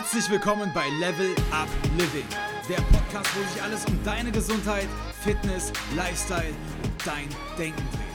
Herzlich willkommen bei Level Up Living, der Podcast, wo sich alles um deine Gesundheit, Fitness, Lifestyle und dein Denken dreht.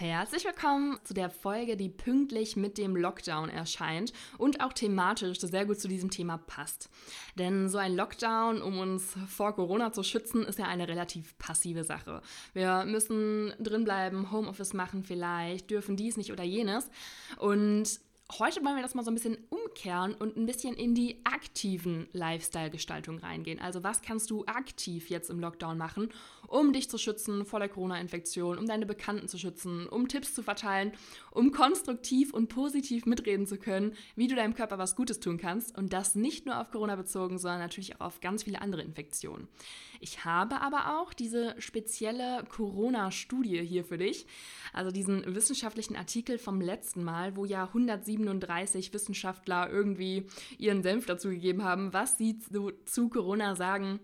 Herzlich willkommen zu der Folge, die pünktlich mit dem Lockdown erscheint und auch thematisch sehr gut zu diesem Thema passt. Denn so ein Lockdown, um uns vor Corona zu schützen, ist ja eine relativ passive Sache. Wir müssen drinbleiben, Homeoffice machen vielleicht, dürfen dies nicht oder jenes. Und Heute wollen wir das mal so ein bisschen umkehren und ein bisschen in die aktiven Lifestyle-Gestaltung reingehen. Also was kannst du aktiv jetzt im Lockdown machen, um dich zu schützen vor der Corona-Infektion, um deine Bekannten zu schützen, um Tipps zu verteilen, um konstruktiv und positiv mitreden zu können, wie du deinem Körper was Gutes tun kannst und das nicht nur auf Corona bezogen, sondern natürlich auch auf ganz viele andere Infektionen. Ich habe aber auch diese spezielle Corona-Studie hier für dich, also diesen wissenschaftlichen Artikel vom letzten Mal, wo ja 137 Wissenschaftler irgendwie ihren Senf dazu gegeben haben, was sie zu, zu Corona sagen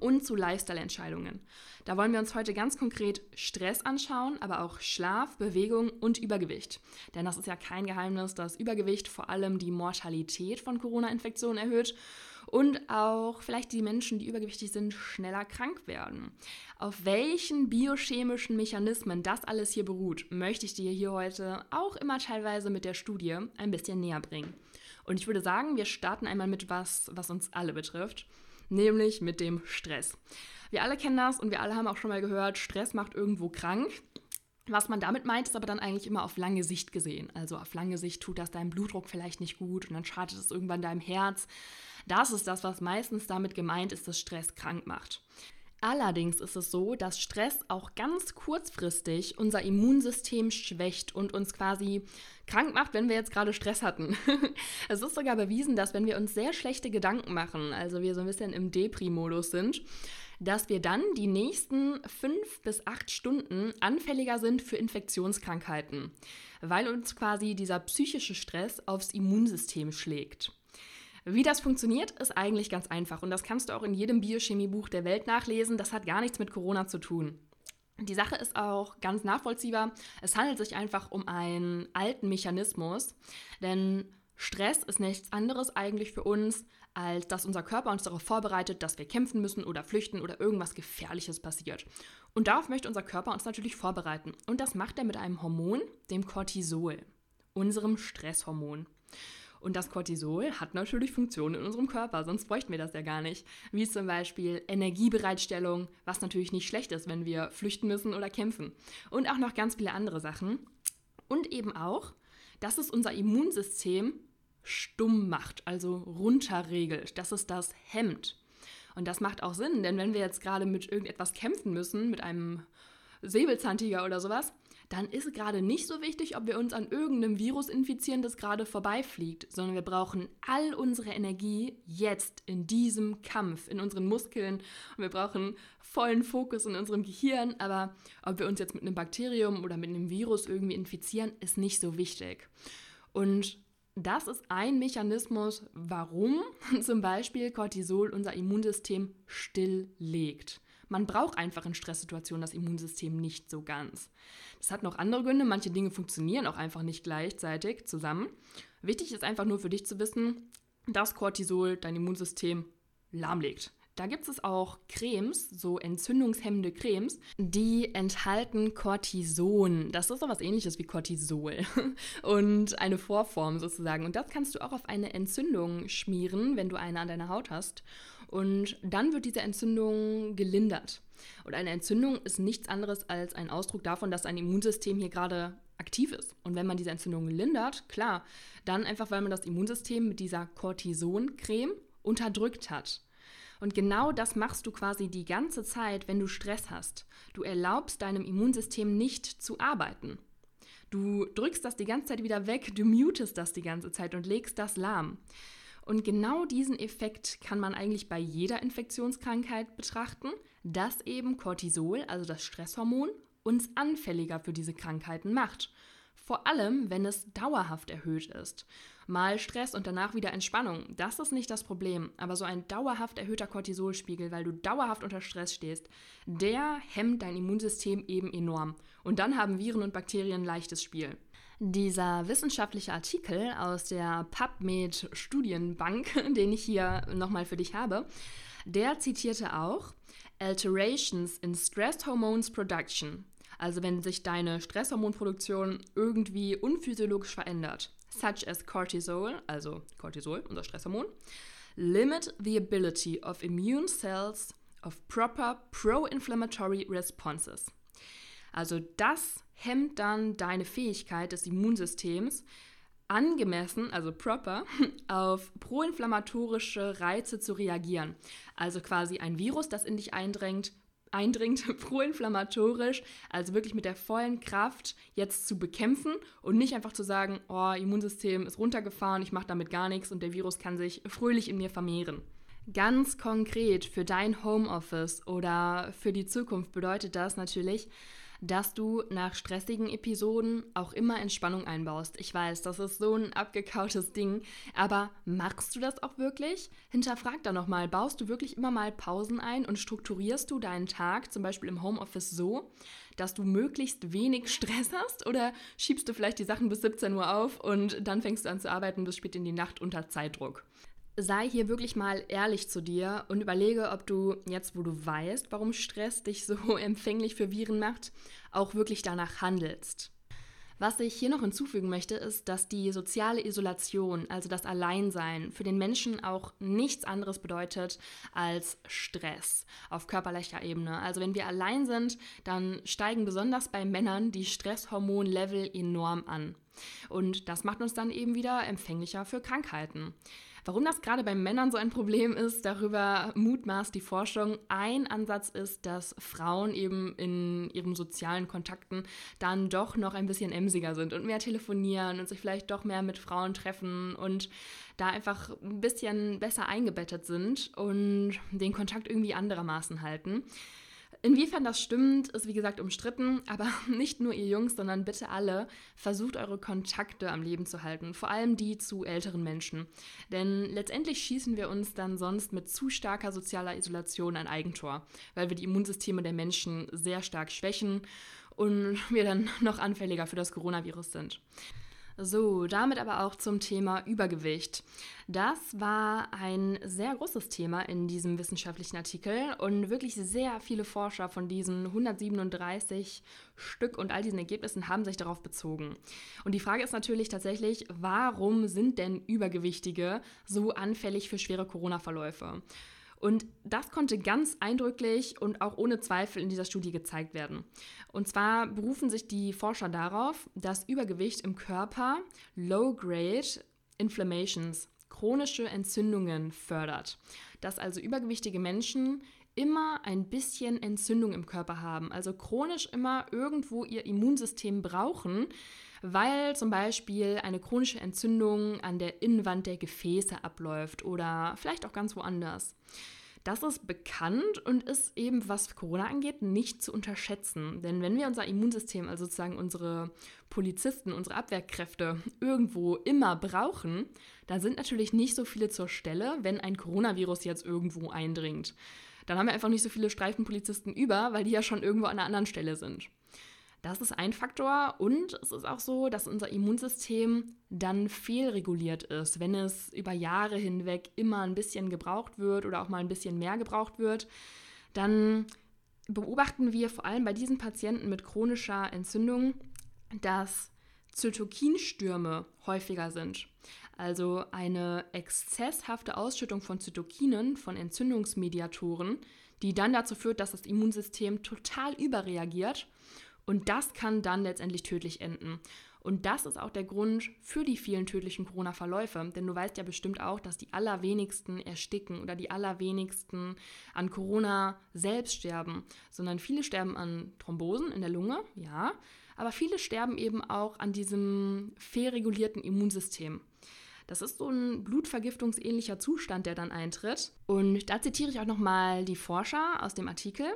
und zu Lifestyle-Entscheidungen. Da wollen wir uns heute ganz konkret Stress anschauen, aber auch Schlaf, Bewegung und Übergewicht. Denn das ist ja kein Geheimnis, dass Übergewicht vor allem die Mortalität von Corona-Infektionen erhöht und auch vielleicht die Menschen, die übergewichtig sind, schneller krank werden. Auf welchen biochemischen Mechanismen das alles hier beruht, möchte ich dir hier heute auch immer teilweise mit der Studie ein bisschen näher bringen. Und ich würde sagen, wir starten einmal mit was, was uns alle betrifft, nämlich mit dem Stress. Wir alle kennen das und wir alle haben auch schon mal gehört, Stress macht irgendwo krank. Was man damit meint, ist aber dann eigentlich immer auf lange Sicht gesehen. Also auf lange Sicht tut das deinem Blutdruck vielleicht nicht gut und dann schadet es irgendwann deinem Herz. Das ist das, was meistens damit gemeint ist, dass Stress krank macht. Allerdings ist es so, dass Stress auch ganz kurzfristig unser Immunsystem schwächt und uns quasi krank macht, wenn wir jetzt gerade Stress hatten. es ist sogar bewiesen, dass wenn wir uns sehr schlechte Gedanken machen, also wir so ein bisschen im Depri-Modus sind, dass wir dann die nächsten fünf bis acht Stunden anfälliger sind für Infektionskrankheiten, weil uns quasi dieser psychische Stress aufs Immunsystem schlägt. Wie das funktioniert, ist eigentlich ganz einfach und das kannst du auch in jedem Biochemiebuch der Welt nachlesen. Das hat gar nichts mit Corona zu tun. Die Sache ist auch ganz nachvollziehbar. Es handelt sich einfach um einen alten Mechanismus, denn Stress ist nichts anderes eigentlich für uns, als dass unser Körper uns darauf vorbereitet, dass wir kämpfen müssen oder flüchten oder irgendwas Gefährliches passiert. Und darauf möchte unser Körper uns natürlich vorbereiten. Und das macht er mit einem Hormon, dem Cortisol, unserem Stresshormon. Und das Cortisol hat natürlich Funktionen in unserem Körper, sonst bräuchten wir das ja gar nicht. Wie zum Beispiel Energiebereitstellung, was natürlich nicht schlecht ist, wenn wir flüchten müssen oder kämpfen. Und auch noch ganz viele andere Sachen. Und eben auch, dass es unser Immunsystem stumm macht, also runterregelt, dass es das hemmt. Und das macht auch Sinn, denn wenn wir jetzt gerade mit irgendetwas kämpfen müssen, mit einem Säbelzahntiger oder sowas, dann ist gerade nicht so wichtig, ob wir uns an irgendeinem Virus infizieren, das gerade vorbeifliegt, sondern wir brauchen all unsere Energie jetzt in diesem Kampf, in unseren Muskeln und wir brauchen vollen Fokus in unserem Gehirn, aber ob wir uns jetzt mit einem Bakterium oder mit einem Virus irgendwie infizieren, ist nicht so wichtig. Und das ist ein Mechanismus, warum zum Beispiel Cortisol unser Immunsystem stilllegt. Man braucht einfach in Stresssituationen das Immunsystem nicht so ganz. Das hat noch andere Gründe. Manche Dinge funktionieren auch einfach nicht gleichzeitig zusammen. Wichtig ist einfach nur für dich zu wissen, dass Cortisol dein Immunsystem lahmlegt. Da gibt es auch Cremes, so entzündungshemmende Cremes, die enthalten Cortison. Das ist so was ähnliches wie Cortisol und eine Vorform sozusagen. Und das kannst du auch auf eine Entzündung schmieren, wenn du eine an deiner Haut hast. Und dann wird diese Entzündung gelindert. Und eine Entzündung ist nichts anderes als ein Ausdruck davon, dass ein Immunsystem hier gerade aktiv ist. Und wenn man diese Entzündung lindert, klar, dann einfach, weil man das Immunsystem mit dieser Cortison-Creme unterdrückt hat. Und genau das machst du quasi die ganze Zeit, wenn du Stress hast. Du erlaubst deinem Immunsystem nicht zu arbeiten. Du drückst das die ganze Zeit wieder weg, du mutest das die ganze Zeit und legst das lahm. Und genau diesen Effekt kann man eigentlich bei jeder Infektionskrankheit betrachten, dass eben Cortisol, also das Stresshormon, uns anfälliger für diese Krankheiten macht. Vor allem, wenn es dauerhaft erhöht ist. Mal Stress und danach wieder Entspannung, das ist nicht das Problem. Aber so ein dauerhaft erhöhter Cortisolspiegel, weil du dauerhaft unter Stress stehst, der hemmt dein Immunsystem eben enorm. Und dann haben Viren und Bakterien leichtes Spiel. Dieser wissenschaftliche Artikel aus der PubMed Studienbank, den ich hier nochmal für dich habe, der zitierte auch Alterations in Stress Hormones Production, also wenn sich deine Stresshormonproduktion irgendwie unphysiologisch verändert, such as Cortisol, also Cortisol, unser Stresshormon, limit the ability of immune cells of proper pro-inflammatory responses. Also das hemmt dann deine Fähigkeit des Immunsystems, angemessen, also proper, auf proinflammatorische Reize zu reagieren. Also quasi ein Virus, das in dich eindringt, eindringt, proinflammatorisch, also wirklich mit der vollen Kraft jetzt zu bekämpfen und nicht einfach zu sagen, oh, Immunsystem ist runtergefahren, ich mache damit gar nichts und der Virus kann sich fröhlich in mir vermehren. Ganz konkret für dein Homeoffice oder für die Zukunft bedeutet das natürlich, dass du nach stressigen Episoden auch immer Entspannung einbaust. Ich weiß, das ist so ein abgekautes Ding, aber machst du das auch wirklich? Hinterfrag da nochmal, baust du wirklich immer mal Pausen ein und strukturierst du deinen Tag zum Beispiel im Homeoffice so, dass du möglichst wenig Stress hast oder schiebst du vielleicht die Sachen bis 17 Uhr auf und dann fängst du an zu arbeiten bis spät in die Nacht unter Zeitdruck? Sei hier wirklich mal ehrlich zu dir und überlege, ob du jetzt, wo du weißt, warum Stress dich so empfänglich für Viren macht, auch wirklich danach handelst. Was ich hier noch hinzufügen möchte, ist, dass die soziale Isolation, also das Alleinsein, für den Menschen auch nichts anderes bedeutet als Stress auf körperlicher Ebene. Also wenn wir allein sind, dann steigen besonders bei Männern die Stresshormonlevel enorm an. Und das macht uns dann eben wieder empfänglicher für Krankheiten. Warum das gerade bei Männern so ein Problem ist, darüber mutmaßt die Forschung. Ein Ansatz ist, dass Frauen eben in ihren sozialen Kontakten dann doch noch ein bisschen emsiger sind und mehr telefonieren und sich vielleicht doch mehr mit Frauen treffen und da einfach ein bisschen besser eingebettet sind und den Kontakt irgendwie anderermaßen halten. Inwiefern das stimmt, ist wie gesagt umstritten, aber nicht nur ihr Jungs, sondern bitte alle, versucht eure Kontakte am Leben zu halten, vor allem die zu älteren Menschen. Denn letztendlich schießen wir uns dann sonst mit zu starker sozialer Isolation ein Eigentor, weil wir die Immunsysteme der Menschen sehr stark schwächen und wir dann noch anfälliger für das Coronavirus sind. So, damit aber auch zum Thema Übergewicht. Das war ein sehr großes Thema in diesem wissenschaftlichen Artikel und wirklich sehr viele Forscher von diesen 137 Stück und all diesen Ergebnissen haben sich darauf bezogen. Und die Frage ist natürlich tatsächlich, warum sind denn Übergewichtige so anfällig für schwere Corona-Verläufe? Und das konnte ganz eindrücklich und auch ohne Zweifel in dieser Studie gezeigt werden. Und zwar berufen sich die Forscher darauf, dass Übergewicht im Körper Low-Grade Inflammations, chronische Entzündungen fördert. Dass also übergewichtige Menschen immer ein bisschen Entzündung im Körper haben, also chronisch immer irgendwo ihr Immunsystem brauchen, weil zum Beispiel eine chronische Entzündung an der Innenwand der Gefäße abläuft oder vielleicht auch ganz woanders. Das ist bekannt und ist eben, was Corona angeht, nicht zu unterschätzen. Denn wenn wir unser Immunsystem, also sozusagen unsere Polizisten, unsere Abwehrkräfte irgendwo immer brauchen, dann sind natürlich nicht so viele zur Stelle, wenn ein Coronavirus jetzt irgendwo eindringt. Dann haben wir einfach nicht so viele Streifenpolizisten über, weil die ja schon irgendwo an einer anderen Stelle sind. Das ist ein Faktor und es ist auch so, dass unser Immunsystem dann fehlreguliert ist, wenn es über Jahre hinweg immer ein bisschen gebraucht wird oder auch mal ein bisschen mehr gebraucht wird, dann beobachten wir vor allem bei diesen Patienten mit chronischer Entzündung, dass Zytokinstürme häufiger sind. Also eine exzesshafte Ausschüttung von Zytokinen, von Entzündungsmediatoren, die dann dazu führt, dass das Immunsystem total überreagiert und das kann dann letztendlich tödlich enden. Und das ist auch der Grund für die vielen tödlichen Corona-Verläufe. Denn du weißt ja bestimmt auch, dass die allerwenigsten ersticken oder die allerwenigsten an Corona selbst sterben, sondern viele sterben an Thrombosen in der Lunge, ja, aber viele sterben eben auch an diesem fehlregulierten Immunsystem. Das ist so ein blutvergiftungsähnlicher Zustand, der dann eintritt. Und da zitiere ich auch nochmal die Forscher aus dem Artikel.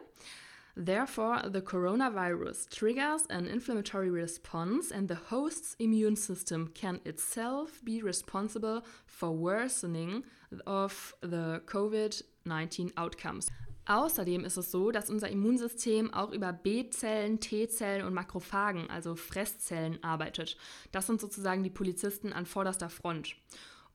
Therefore, the coronavirus triggers an inflammatory response, and the host's immune system can itself be responsible for worsening of the COVID 19 outcomes. Außerdem ist es so, dass unser Immunsystem auch über B-Zellen, T-Zellen und Makrophagen, also Fresszellen, arbeitet. Das sind sozusagen die Polizisten an vorderster Front.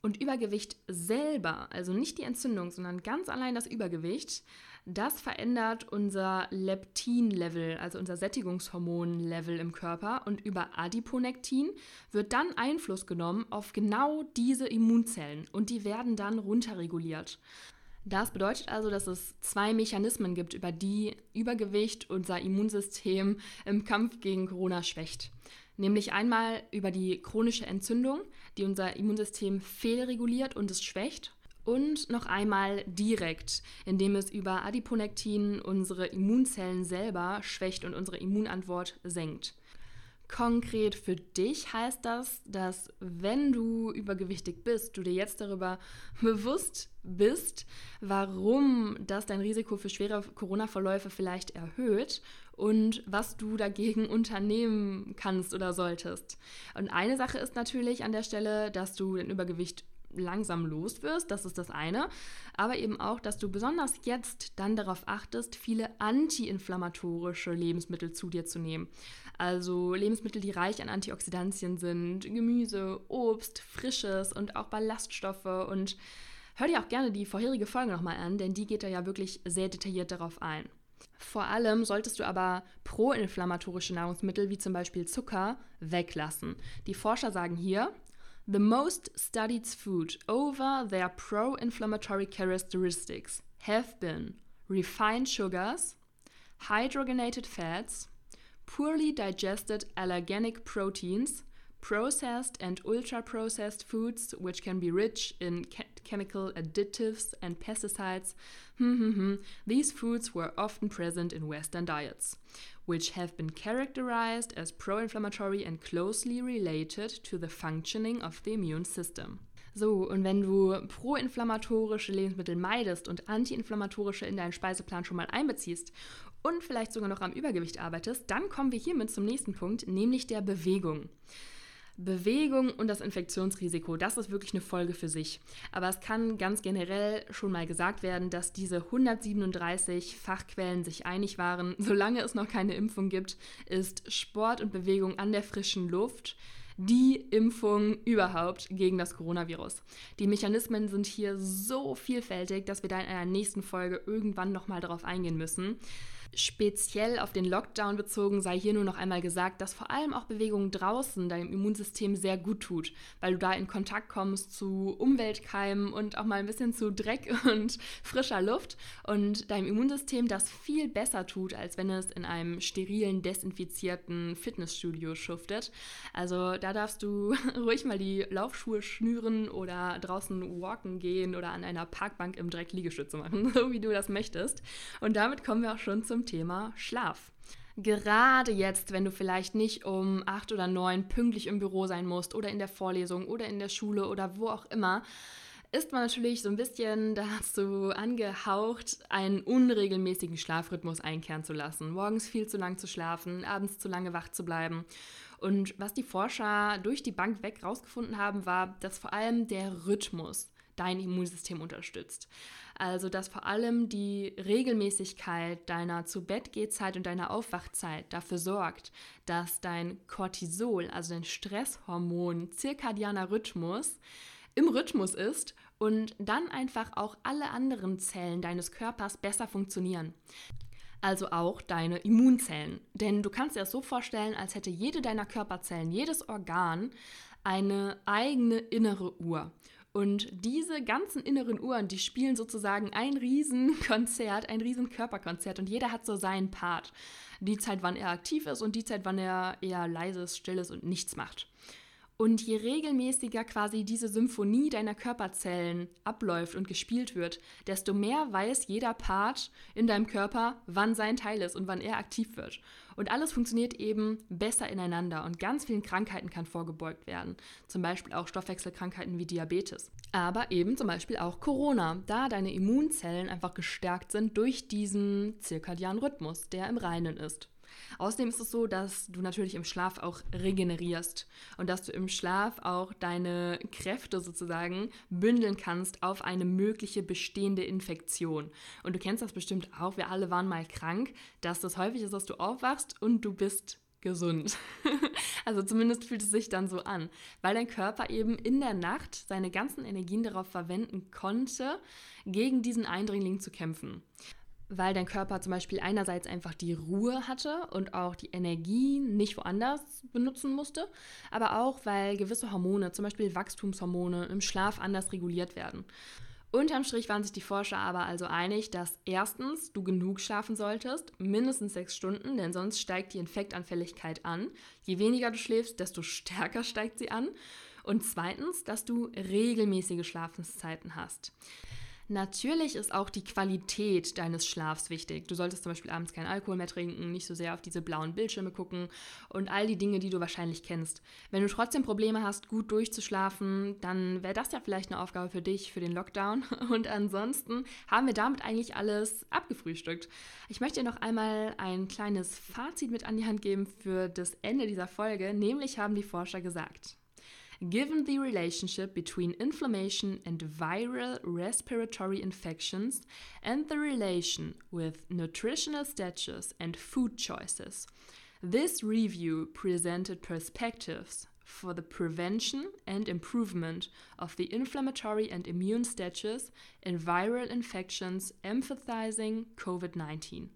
Und Übergewicht selber, also nicht die Entzündung, sondern ganz allein das Übergewicht, das verändert unser Leptin-Level, also unser Sättigungshormon-Level im Körper. Und über Adiponektin wird dann Einfluss genommen auf genau diese Immunzellen und die werden dann runterreguliert. Das bedeutet also, dass es zwei Mechanismen gibt, über die Übergewicht unser Immunsystem im Kampf gegen Corona schwächt. Nämlich einmal über die chronische Entzündung, die unser Immunsystem fehlreguliert und es schwächt. Und noch einmal direkt, indem es über Adiponektin unsere Immunzellen selber schwächt und unsere Immunantwort senkt. Konkret für dich heißt das, dass wenn du übergewichtig bist, du dir jetzt darüber bewusst bist, warum das dein Risiko für schwere Corona-Verläufe vielleicht erhöht und was du dagegen unternehmen kannst oder solltest. Und eine Sache ist natürlich an der Stelle, dass du den Übergewicht langsam los wirst, das ist das eine, aber eben auch, dass du besonders jetzt dann darauf achtest, viele antiinflammatorische Lebensmittel zu dir zu nehmen. Also Lebensmittel, die reich an Antioxidantien sind, Gemüse, Obst, Frisches und auch Ballaststoffe und hör dir auch gerne die vorherige Folge nochmal an, denn die geht da ja wirklich sehr detailliert darauf ein. Vor allem solltest du aber proinflammatorische Nahrungsmittel wie zum Beispiel Zucker weglassen. Die Forscher sagen hier, The most studied food over their pro-inflammatory characteristics have been refined sugars, hydrogenated fats, poorly digested allergenic proteins, processed and ultra processed foods, which can be rich in chemical additives and pesticides. These foods were often present in Western diets, which have been characterized as pro inflammatory and closely related to the functioning of the immune system. So, und wenn du proinflammatorische Lebensmittel meidest und antiinflammatorische in deinen Speiseplan schon mal einbeziehst und vielleicht sogar noch am Übergewicht arbeitest, dann kommen wir hiermit zum nächsten Punkt, nämlich der Bewegung. Bewegung und das Infektionsrisiko, das ist wirklich eine Folge für sich. Aber es kann ganz generell schon mal gesagt werden, dass diese 137 Fachquellen sich einig waren, solange es noch keine Impfung gibt, ist Sport und Bewegung an der frischen Luft die Impfung überhaupt gegen das Coronavirus. Die Mechanismen sind hier so vielfältig, dass wir da in einer nächsten Folge irgendwann nochmal darauf eingehen müssen. Speziell auf den Lockdown bezogen sei hier nur noch einmal gesagt, dass vor allem auch Bewegung draußen deinem Immunsystem sehr gut tut, weil du da in Kontakt kommst zu Umweltkeimen und auch mal ein bisschen zu Dreck und frischer Luft und deinem Immunsystem das viel besser tut, als wenn es in einem sterilen, desinfizierten Fitnessstudio schuftet. Also da darfst du ruhig mal die Laufschuhe schnüren oder draußen walken gehen oder an einer Parkbank im Dreck Liegestütze machen, so wie du das möchtest. Und damit kommen wir auch schon zum Thema Schlaf. Gerade jetzt, wenn du vielleicht nicht um acht oder neun pünktlich im Büro sein musst oder in der Vorlesung oder in der Schule oder wo auch immer, ist man natürlich so ein bisschen dazu angehaucht, einen unregelmäßigen Schlafrhythmus einkehren zu lassen. Morgens viel zu lang zu schlafen, abends zu lange wach zu bleiben. Und was die Forscher durch die Bank weg rausgefunden haben, war, dass vor allem der Rhythmus dein Immunsystem unterstützt. Also, dass vor allem die Regelmäßigkeit deiner Zu-Bett-Gehzeit und deiner Aufwachzeit dafür sorgt, dass dein Cortisol, also dein Stresshormon, zirkadianer Rhythmus, im Rhythmus ist und dann einfach auch alle anderen Zellen deines Körpers besser funktionieren. Also auch deine Immunzellen. Denn du kannst dir das so vorstellen, als hätte jede deiner Körperzellen, jedes Organ eine eigene innere Uhr. Und diese ganzen inneren Uhren, die spielen sozusagen ein Riesenkonzert, ein Riesenkörperkonzert und jeder hat so seinen Part. Die Zeit, wann er aktiv ist und die Zeit, wann er eher leises, stilles und nichts macht. Und je regelmäßiger quasi diese Symphonie deiner Körperzellen abläuft und gespielt wird, desto mehr weiß jeder Part in deinem Körper, wann sein Teil ist und wann er aktiv wird. Und alles funktioniert eben besser ineinander und ganz vielen Krankheiten kann vorgebeugt werden. Zum Beispiel auch Stoffwechselkrankheiten wie Diabetes. Aber eben zum Beispiel auch Corona, da deine Immunzellen einfach gestärkt sind durch diesen zirkadianen Rhythmus, der im Reinen ist. Außerdem ist es so, dass du natürlich im Schlaf auch regenerierst und dass du im Schlaf auch deine Kräfte sozusagen bündeln kannst auf eine mögliche bestehende Infektion. Und du kennst das bestimmt auch, wir alle waren mal krank, dass das häufig ist, dass du aufwachst und du bist gesund. also zumindest fühlt es sich dann so an, weil dein Körper eben in der Nacht seine ganzen Energien darauf verwenden konnte, gegen diesen Eindringling zu kämpfen. Weil dein Körper zum Beispiel einerseits einfach die Ruhe hatte und auch die Energie nicht woanders benutzen musste, aber auch weil gewisse Hormone, zum Beispiel Wachstumshormone, im Schlaf anders reguliert werden. Unterm Strich waren sich die Forscher aber also einig, dass erstens du genug schlafen solltest, mindestens sechs Stunden, denn sonst steigt die Infektanfälligkeit an. Je weniger du schläfst, desto stärker steigt sie an. Und zweitens, dass du regelmäßige Schlafenszeiten hast. Natürlich ist auch die Qualität deines Schlafs wichtig. Du solltest zum Beispiel abends keinen Alkohol mehr trinken, nicht so sehr auf diese blauen Bildschirme gucken und all die Dinge, die du wahrscheinlich kennst. Wenn du trotzdem Probleme hast, gut durchzuschlafen, dann wäre das ja vielleicht eine Aufgabe für dich, für den Lockdown. Und ansonsten haben wir damit eigentlich alles abgefrühstückt. Ich möchte dir noch einmal ein kleines Fazit mit an die Hand geben für das Ende dieser Folge, nämlich haben die Forscher gesagt. Given the relationship between inflammation and viral respiratory infections and the relation with nutritional status and food choices, this review presented perspectives for the prevention and improvement of the inflammatory and immune status in viral infections, emphasizing COVID 19.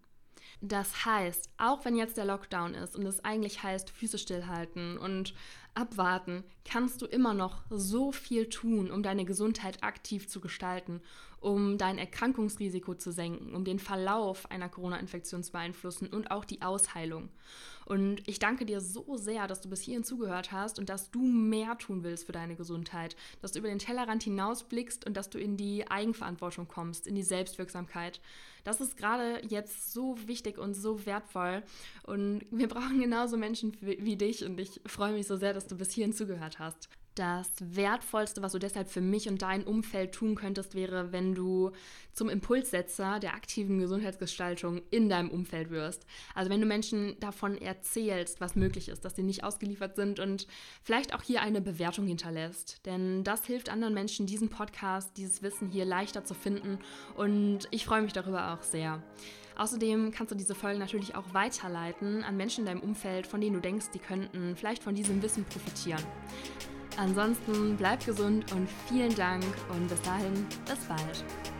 Das heißt, auch wenn jetzt der Lockdown ist und es eigentlich heißt, Füße stillhalten und abwarten, kannst du immer noch so viel tun, um deine Gesundheit aktiv zu gestalten, um dein Erkrankungsrisiko zu senken, um den Verlauf einer Corona-Infektion zu beeinflussen und auch die Ausheilung. Und ich danke dir so sehr, dass du bis hierhin zugehört hast und dass du mehr tun willst für deine Gesundheit, dass du über den Tellerrand hinausblickst und dass du in die Eigenverantwortung kommst, in die Selbstwirksamkeit. Das ist gerade jetzt so wichtig und so wertvoll. Und wir brauchen genauso Menschen wie dich. Und ich freue mich so sehr, dass du bis hierhin zugehört hast. Das Wertvollste, was du deshalb für mich und dein Umfeld tun könntest, wäre, wenn du zum Impulssetzer der aktiven Gesundheitsgestaltung in deinem Umfeld wirst. Also wenn du Menschen davon erzählst, was möglich ist, dass sie nicht ausgeliefert sind und vielleicht auch hier eine Bewertung hinterlässt. Denn das hilft anderen Menschen, diesen Podcast, dieses Wissen hier leichter zu finden. Und ich freue mich darüber auch sehr. Außerdem kannst du diese Folge natürlich auch weiterleiten an Menschen in deinem Umfeld, von denen du denkst, die könnten vielleicht von diesem Wissen profitieren. Ansonsten bleib gesund und vielen Dank und bis dahin, bis bald.